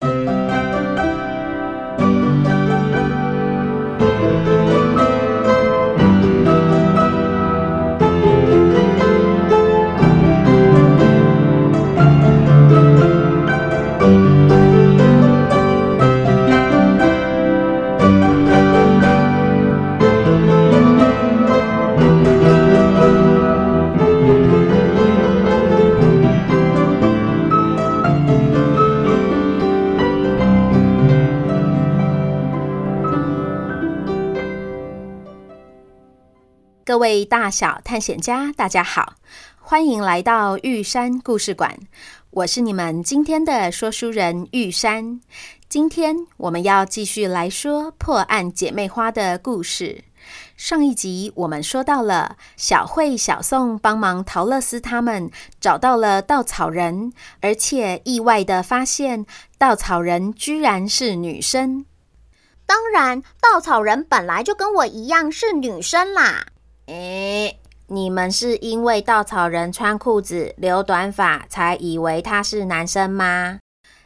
各各位大小探险家，大家好，欢迎来到玉山故事馆。我是你们今天的说书人玉山。今天我们要继续来说破案姐妹花的故事。上一集我们说到了小慧、小宋帮忙桃乐丝他们找到了稻草人，而且意外地发现稻草人居然是女生。当然，稻草人本来就跟我一样是女生啦。诶，你们是因为稻草人穿裤子、留短发，才以为他是男生吗？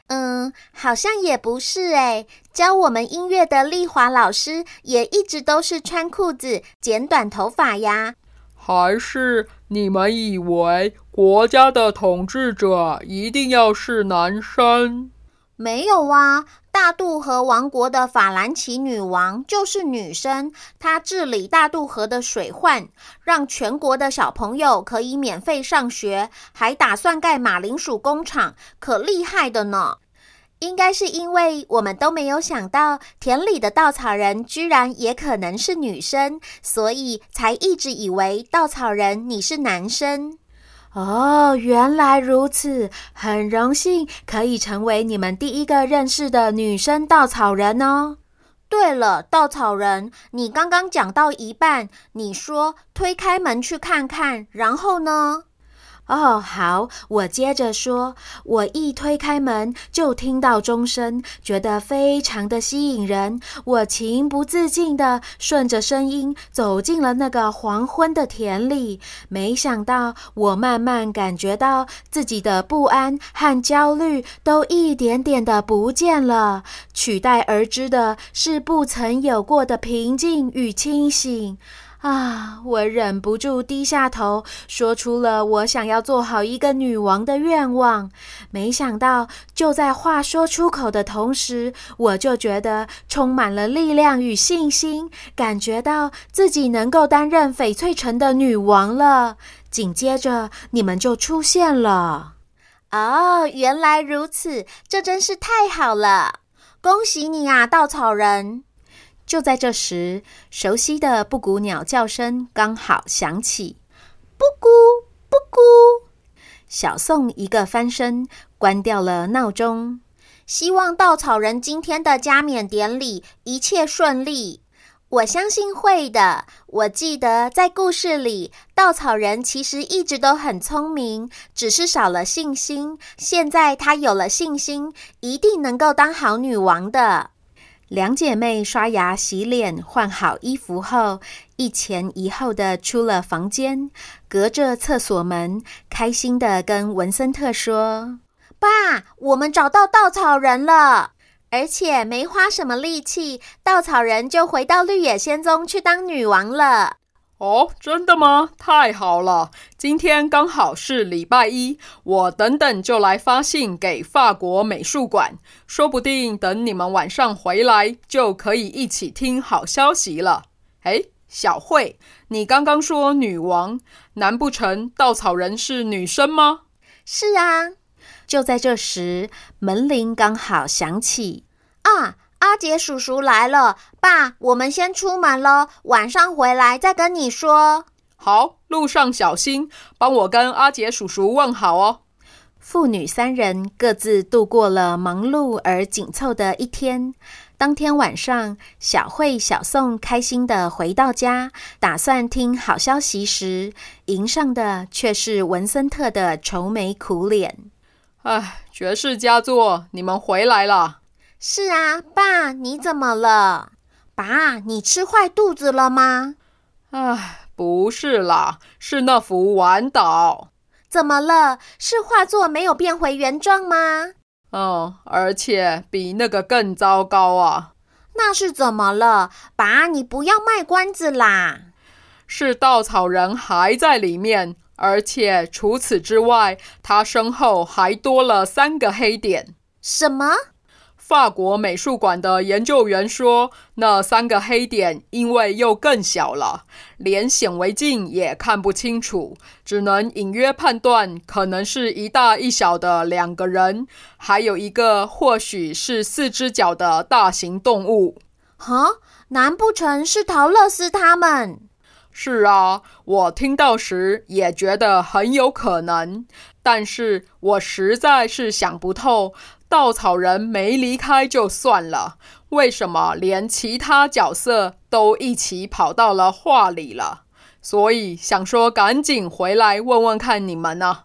嗯，好像也不是诶。教我们音乐的丽华老师也一直都是穿裤子、剪短头发呀。还是你们以为国家的统治者一定要是男生？没有啊。大渡河王国的法兰奇女王就是女生，她治理大渡河的水患，让全国的小朋友可以免费上学，还打算盖马铃薯工厂，可厉害的呢。应该是因为我们都没有想到田里的稻草人居然也可能是女生，所以才一直以为稻草人你是男生。哦，原来如此，很荣幸可以成为你们第一个认识的女生稻草人哦。对了，稻草人，你刚刚讲到一半，你说推开门去看看，然后呢？哦，好，我接着说。我一推开门，就听到钟声，觉得非常的吸引人。我情不自禁地顺着声音走进了那个黄昏的田里。没想到，我慢慢感觉到自己的不安和焦虑都一点点的不见了，取代而之的是不曾有过的平静与清醒。啊！我忍不住低下头，说出了我想要做好一个女王的愿望。没想到，就在话说出口的同时，我就觉得充满了力量与信心，感觉到自己能够担任翡翠城的女王了。紧接着，你们就出现了。哦，原来如此，这真是太好了！恭喜你啊，稻草人！就在这时，熟悉的布谷鸟叫声刚好响起，布谷布谷。小宋一个翻身，关掉了闹钟。希望稻草人今天的加冕典礼一切顺利。我相信会的。我记得在故事里，稻草人其实一直都很聪明，只是少了信心。现在他有了信心，一定能够当好女王的。两姐妹刷牙、洗脸、换好衣服后，一前一后的出了房间，隔着厕所门，开心的跟文森特说：“爸，我们找到稻草人了，而且没花什么力气，稻草人就回到绿野仙踪去当女王了。”哦，真的吗？太好了！今天刚好是礼拜一，我等等就来发信给法国美术馆，说不定等你们晚上回来，就可以一起听好消息了。哎，小慧，你刚刚说女王，难不成稻草人是女生吗？是啊。就在这时，门铃刚好响起。啊！阿杰叔叔来了，爸，我们先出门喽，晚上回来再跟你说。好，路上小心，帮我跟阿杰叔叔问好哦。父女三人各自度过了忙碌而紧凑的一天。当天晚上，小慧、小宋开心的回到家，打算听好消息时，迎上的却是文森特的愁眉苦脸。唉，绝世佳作，你们回来了。是啊，爸，你怎么了？爸，你吃坏肚子了吗？唉，不是啦，是那幅晚岛。怎么了？是画作没有变回原状吗？嗯，而且比那个更糟糕啊！那是怎么了？爸，你不要卖关子啦！是稻草人还在里面，而且除此之外，他身后还多了三个黑点。什么？法国美术馆的研究员说，那三个黑点因为又更小了，连显微镜也看不清楚，只能隐约判断可能是一大一小的两个人，还有一个或许是四只脚的大型动物。哈？难不成是陶乐斯他们？是啊，我听到时也觉得很有可能，但是我实在是想不透。稻草人没离开就算了，为什么连其他角色都一起跑到了画里了？所以想说赶紧回来问问看你们呢。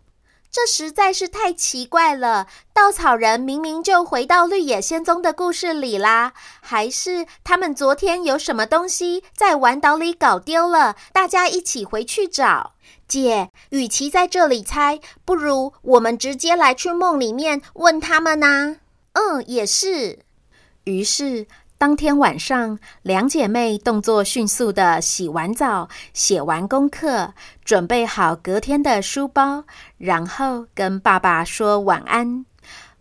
这实在是太奇怪了！稻草人明明就回到绿野仙踪的故事里啦，还是他们昨天有什么东西在玩岛里搞丢了？大家一起回去找。姐，与其在这里猜，不如我们直接来去梦里面问他们呐。嗯，也是。于是当天晚上，两姐妹动作迅速地洗完澡、写完功课，准备好隔天的书包，然后跟爸爸说晚安。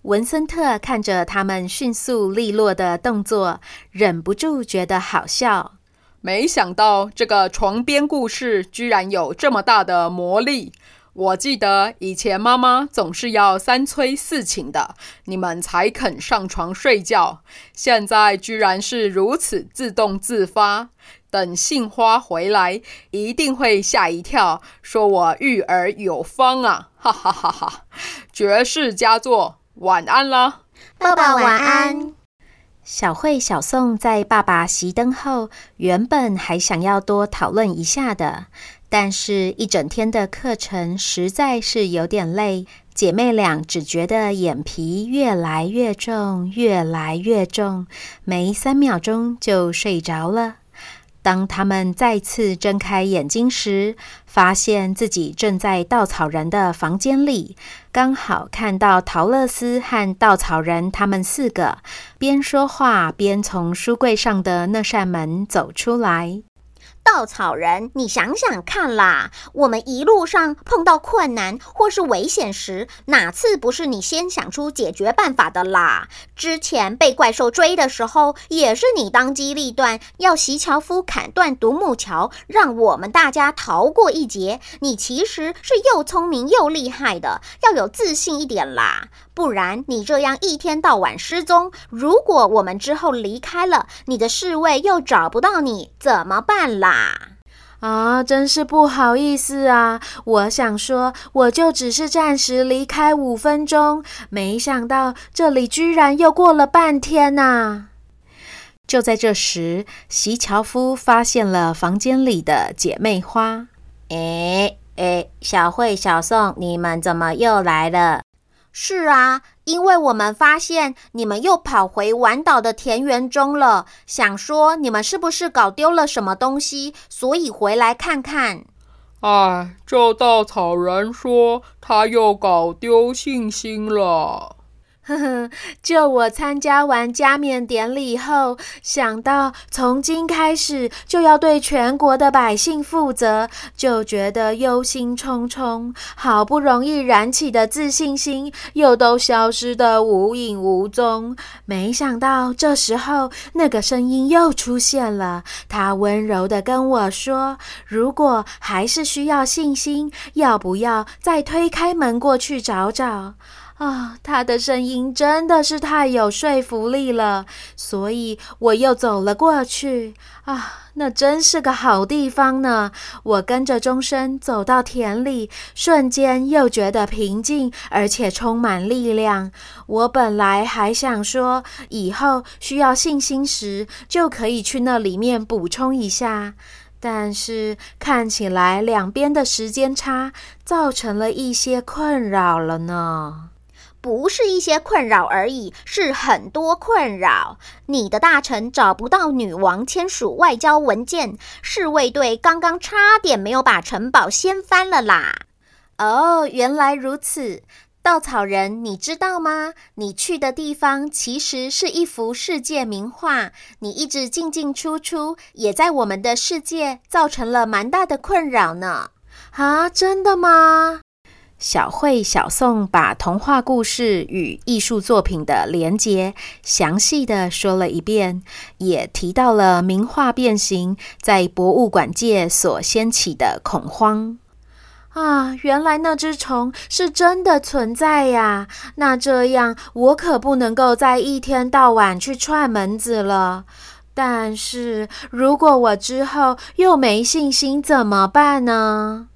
文森特看着他们迅速利落的动作，忍不住觉得好笑。没想到这个床边故事居然有这么大的魔力。我记得以前妈妈总是要三催四请的，你们才肯上床睡觉。现在居然是如此自动自发。等杏花回来，一定会吓一跳，说我育儿有方啊！哈哈哈哈！绝世佳作，晚安啦，爸爸晚安。小慧、小宋在爸爸熄灯后，原本还想要多讨论一下的，但是一整天的课程实在是有点累，姐妹俩只觉得眼皮越来越重，越来越重，没三秒钟就睡着了。当他们再次睁开眼睛时，发现自己正在稻草人的房间里，刚好看到桃乐丝和稻草人他们四个边说话边从书柜上的那扇门走出来。稻草人，你想想看啦，我们一路上碰到困难或是危险时，哪次不是你先想出解决办法的啦？之前被怪兽追的时候，也是你当机立断，要席樵夫砍断独木桥，让我们大家逃过一劫。你其实是又聪明又厉害的，要有自信一点啦。不然你这样一天到晚失踪，如果我们之后离开了，你的侍卫又找不到你，怎么办啦？啊，真是不好意思啊！我想说，我就只是暂时离开五分钟，没想到这里居然又过了半天呐！就在这时，席樵夫发现了房间里的姐妹花。诶诶，小慧、小宋，你们怎么又来了？是啊，因为我们发现你们又跑回晚岛的田园中了，想说你们是不是搞丢了什么东西，所以回来看看。哎，这稻草人说他又搞丢信心了。呵呵，就我参加完加冕典礼后，想到从今开始就要对全国的百姓负责，就觉得忧心忡忡。好不容易燃起的自信心，又都消失得无影无踪。没想到这时候，那个声音又出现了。他温柔地跟我说：“如果还是需要信心，要不要再推开门过去找找？”啊，他的声音真的是太有说服力了，所以我又走了过去。啊，那真是个好地方呢！我跟着钟声走到田里，瞬间又觉得平静，而且充满力量。我本来还想说，以后需要信心时，就可以去那里面补充一下。但是看起来两边的时间差，造成了一些困扰了呢。不是一些困扰而已，是很多困扰。你的大臣找不到女王签署外交文件，侍卫队刚刚差点没有把城堡掀翻了啦！哦，原来如此。稻草人，你知道吗？你去的地方其实是一幅世界名画，你一直进进出出，也在我们的世界造成了蛮大的困扰呢。啊，真的吗？小慧、小宋把童话故事与艺术作品的连结详细的说了一遍，也提到了名画变形在博物馆界所掀起的恐慌。啊，原来那只虫是真的存在呀！那这样我可不能够再一天到晚去串门子了。但是如果我之后又没信心怎么办呢？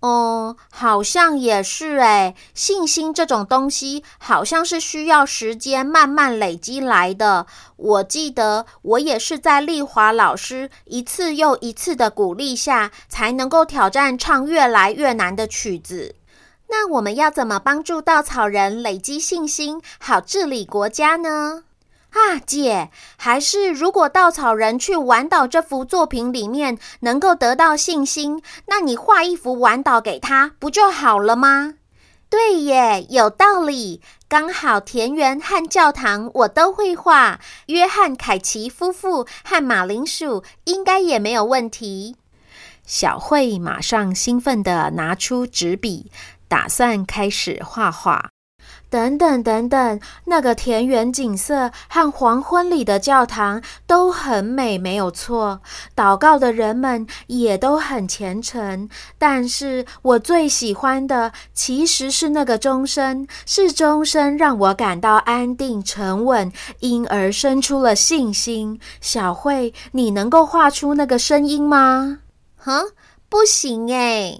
哦，好像也是诶。信心这种东西，好像是需要时间慢慢累积来的。我记得我也是在丽华老师一次又一次的鼓励下，才能够挑战唱越来越难的曲子。那我们要怎么帮助稻草人累积信心，好治理国家呢？啊，姐，还是如果稻草人去玩岛这幅作品里面能够得到信心，那你画一幅玩岛给他，不就好了吗？对耶，有道理。刚好田园和教堂我都会画，约翰凯奇夫妇和马铃薯应该也没有问题。小慧马上兴奋地拿出纸笔，打算开始画画。等等等等，那个田园景色和黄昏里的教堂都很美，没有错。祷告的人们也都很虔诚。但是我最喜欢的其实是那个钟声，是钟声让我感到安定沉稳，因而生出了信心。小慧，你能够画出那个声音吗？哼，不行哎。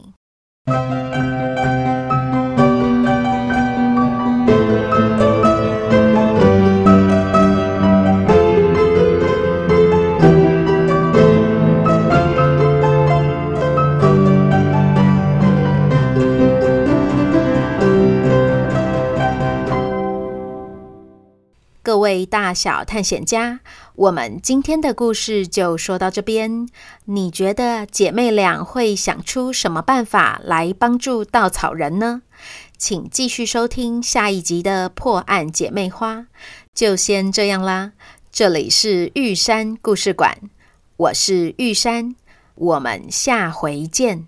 各位大小探险家，我们今天的故事就说到这边。你觉得姐妹俩会想出什么办法来帮助稻草人呢？请继续收听下一集的破案姐妹花。就先这样啦，这里是玉山故事馆，我是玉山，我们下回见。